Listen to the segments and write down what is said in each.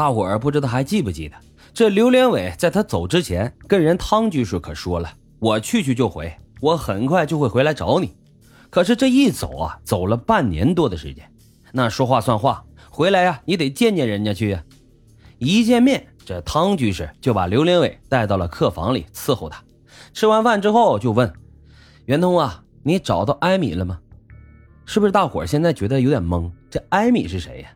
大伙儿不知道还记不记得，这刘连伟在他走之前跟人汤居士可说了：“我去去就回，我很快就会回来找你。”可是这一走啊，走了半年多的时间。那说话算话，回来呀，你得见见人家去呀。一见面，这汤居士就把刘连伟带到了客房里伺候他。吃完饭之后，就问圆通啊：“你找到艾米了吗？”是不是大伙现在觉得有点懵？这艾米是谁呀？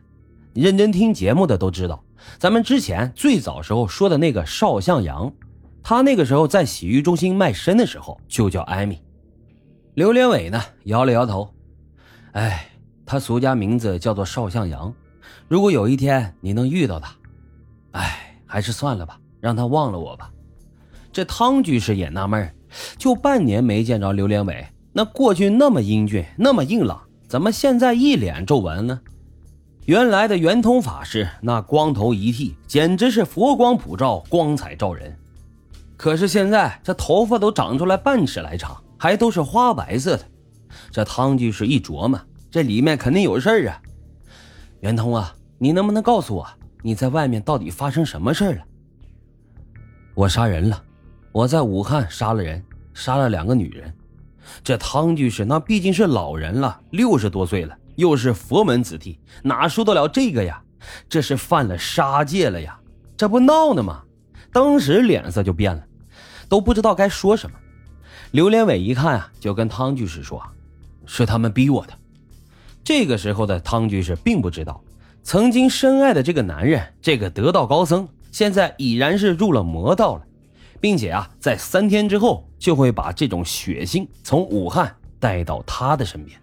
认真听节目的都知道，咱们之前最早时候说的那个邵向阳，他那个时候在洗浴中心卖身的时候就叫艾米。刘连伟呢，摇了摇头，哎，他俗家名字叫做邵向阳。如果有一天你能遇到他，哎，还是算了吧，让他忘了我吧。这汤居士也纳闷，就半年没见着刘连伟，那过去那么英俊，那么硬朗，怎么现在一脸皱纹呢？原来的圆通法师那光头一剃，简直是佛光普照，光彩照人。可是现在这头发都长出来半尺来长。还都是花白色的，这汤居士一琢磨，这里面肯定有事儿啊！圆通啊，你能不能告诉我，你在外面到底发生什么事儿了？我杀人了，我在武汉杀了人，杀了两个女人。这汤居士那毕竟是老人了，六十多岁了，又是佛门子弟，哪受得了这个呀？这是犯了杀戒了呀！这不闹呢吗？当时脸色就变了，都不知道该说什么。刘连伟一看啊，就跟汤居士说：“是他们逼我的。”这个时候的汤居士并不知道，曾经深爱的这个男人，这个得道高僧，现在已然是入了魔道了，并且啊，在三天之后就会把这种血腥从武汉带到他的身边。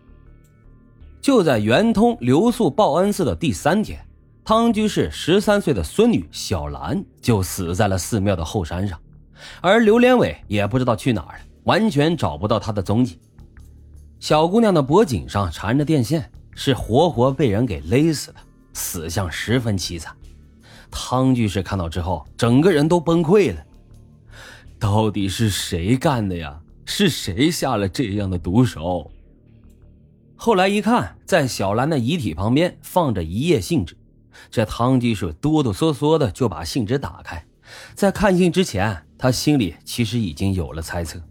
就在圆通留宿报恩寺的第三天，汤居士十三岁的孙女小兰就死在了寺庙的后山上，而刘连伟也不知道去哪儿了。完全找不到他的踪迹。小姑娘的脖颈上缠着电线，是活活被人给勒死的，死相十分凄惨。汤居士看到之后，整个人都崩溃了。到底是谁干的呀？是谁下了这样的毒手？后来一看，在小兰的遗体旁边放着一页信纸，这汤居士哆哆嗦嗦的就把信纸打开，在看信之前，他心里其实已经有了猜测。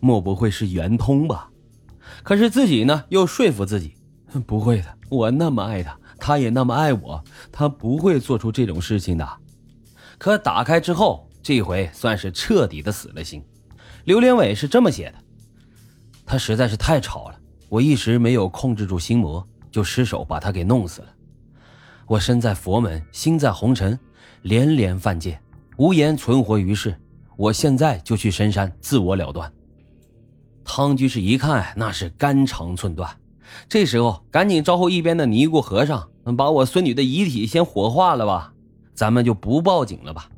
莫不会是圆通吧？可是自己呢，又说服自己，不会的。我那么爱他，他也那么爱我，他不会做出这种事情的。可打开之后，这回算是彻底的死了心。刘连伟是这么写的：他实在是太吵了，我一时没有控制住心魔，就失手把他给弄死了。我身在佛门，心在红尘，连连犯戒，无颜存活于世。我现在就去深山自我了断。汤居士一看，那是肝肠寸断。这时候，赶紧招呼一边的尼姑和尚，把我孙女的遗体先火化了吧，咱们就不报警了吧。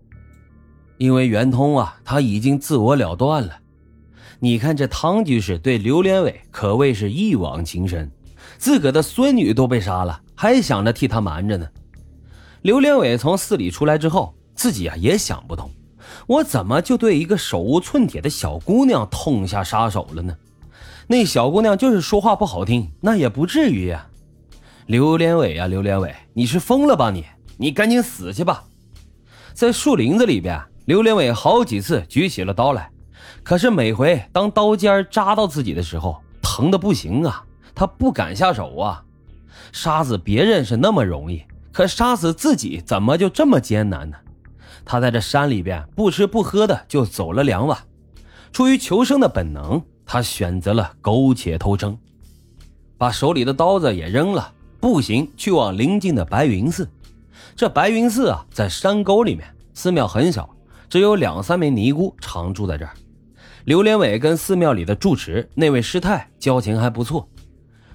因为圆通啊，他已经自我了断了。你看这汤居士对刘连伟可谓是一往情深，自个的孙女都被杀了，还想着替他瞒着呢。刘连伟从寺里出来之后，自己啊也想不通。我怎么就对一个手无寸铁的小姑娘痛下杀手了呢？那小姑娘就是说话不好听，那也不至于呀。刘连伟啊，刘连伟，你是疯了吧你？你赶紧死去吧！在树林子里边，刘连伟好几次举起了刀来，可是每回当刀尖扎到自己的时候，疼的不行啊，他不敢下手啊。杀死别人是那么容易，可杀死自己怎么就这么艰难呢？他在这山里边不吃不喝的就走了两晚，出于求生的本能，他选择了苟且偷生，把手里的刀子也扔了，步行去往邻近的白云寺。这白云寺啊，在山沟里面，寺庙很小，只有两三名尼姑常住在这儿。刘连伟跟寺庙里的住持那位师太交情还不错。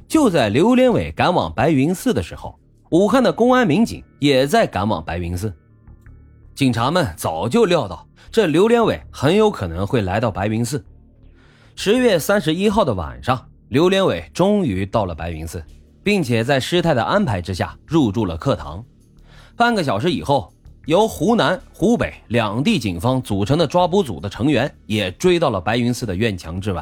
就在刘连伟赶往白云寺的时候，武汉的公安民警也在赶往白云寺。警察们早就料到，这刘连伟很有可能会来到白云寺。十月三十一号的晚上，刘连伟终于到了白云寺，并且在师太的安排之下入住了课堂。半个小时以后，由湖南、湖北两地警方组成的抓捕组的成员也追到了白云寺的院墙之外。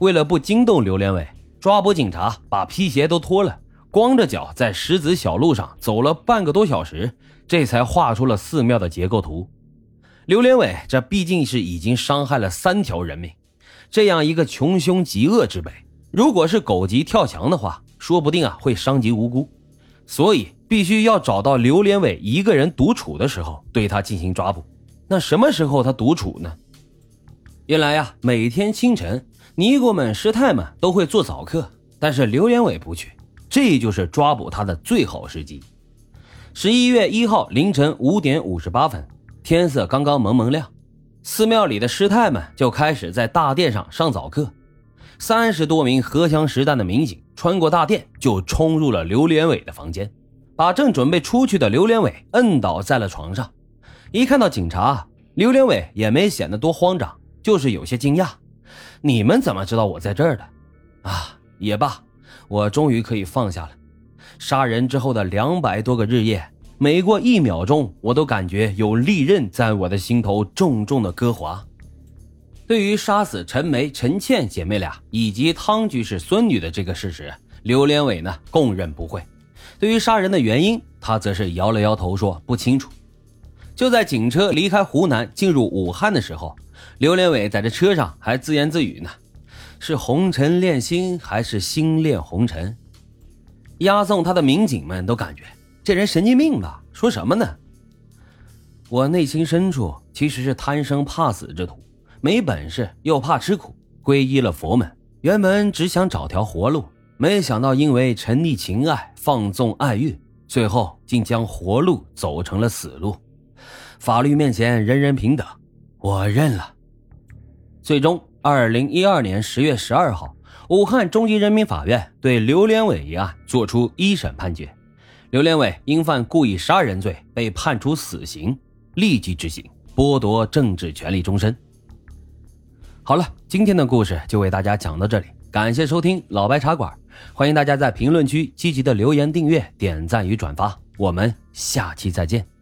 为了不惊动刘连伟，抓捕警察把皮鞋都脱了，光着脚在石子小路上走了半个多小时，这才画出了寺庙的结构图。刘连伟这毕竟是已经伤害了三条人命，这样一个穷凶极恶之辈，如果是狗急跳墙的话，说不定啊会伤及无辜。所以必须要找到刘连伟一个人独处的时候，对他进行抓捕。那什么时候他独处呢？原来呀，每天清晨，尼姑们、师太们都会做早课，但是刘连伟不去，这就是抓捕他的最好时机。十一月一号凌晨五点五十八分，天色刚刚蒙蒙亮，寺庙里的师太们就开始在大殿上上早课。三十多名荷枪实弹的民警穿过大殿，就冲入了刘连伟的房间，把正准备出去的刘连伟摁倒在了床上。一看到警察，刘连伟也没显得多慌张，就是有些惊讶：“你们怎么知道我在这儿的？”啊，也罢，我终于可以放下了。杀人之后的两百多个日夜，每过一秒钟，我都感觉有利刃在我的心头重重的割划。对于杀死陈梅、陈倩姐妹俩以及汤居士孙女的这个事实，刘连伟呢供认不讳。对于杀人的原因，他则是摇了摇头说不清楚。就在警车离开湖南进入武汉的时候，刘连伟在这车上还自言自语呢：“是红尘恋心，还是心恋红尘？”押送他的民警们都感觉这人神经病吧？说什么呢？我内心深处其实是贪生怕死之徒。没本事又怕吃苦，皈依了佛门。原本只想找条活路，没想到因为沉溺情爱、放纵爱欲，最后竟将活路走成了死路。法律面前人人平等，我认了。最终，二零一二年十月十二号，武汉中级人民法院对刘连伟一案作出一审判决，刘连伟因犯故意杀人罪被判处死刑，立即执行，剥夺政治权利终身。好了，今天的故事就为大家讲到这里，感谢收听老白茶馆，欢迎大家在评论区积极的留言、订阅、点赞与转发，我们下期再见。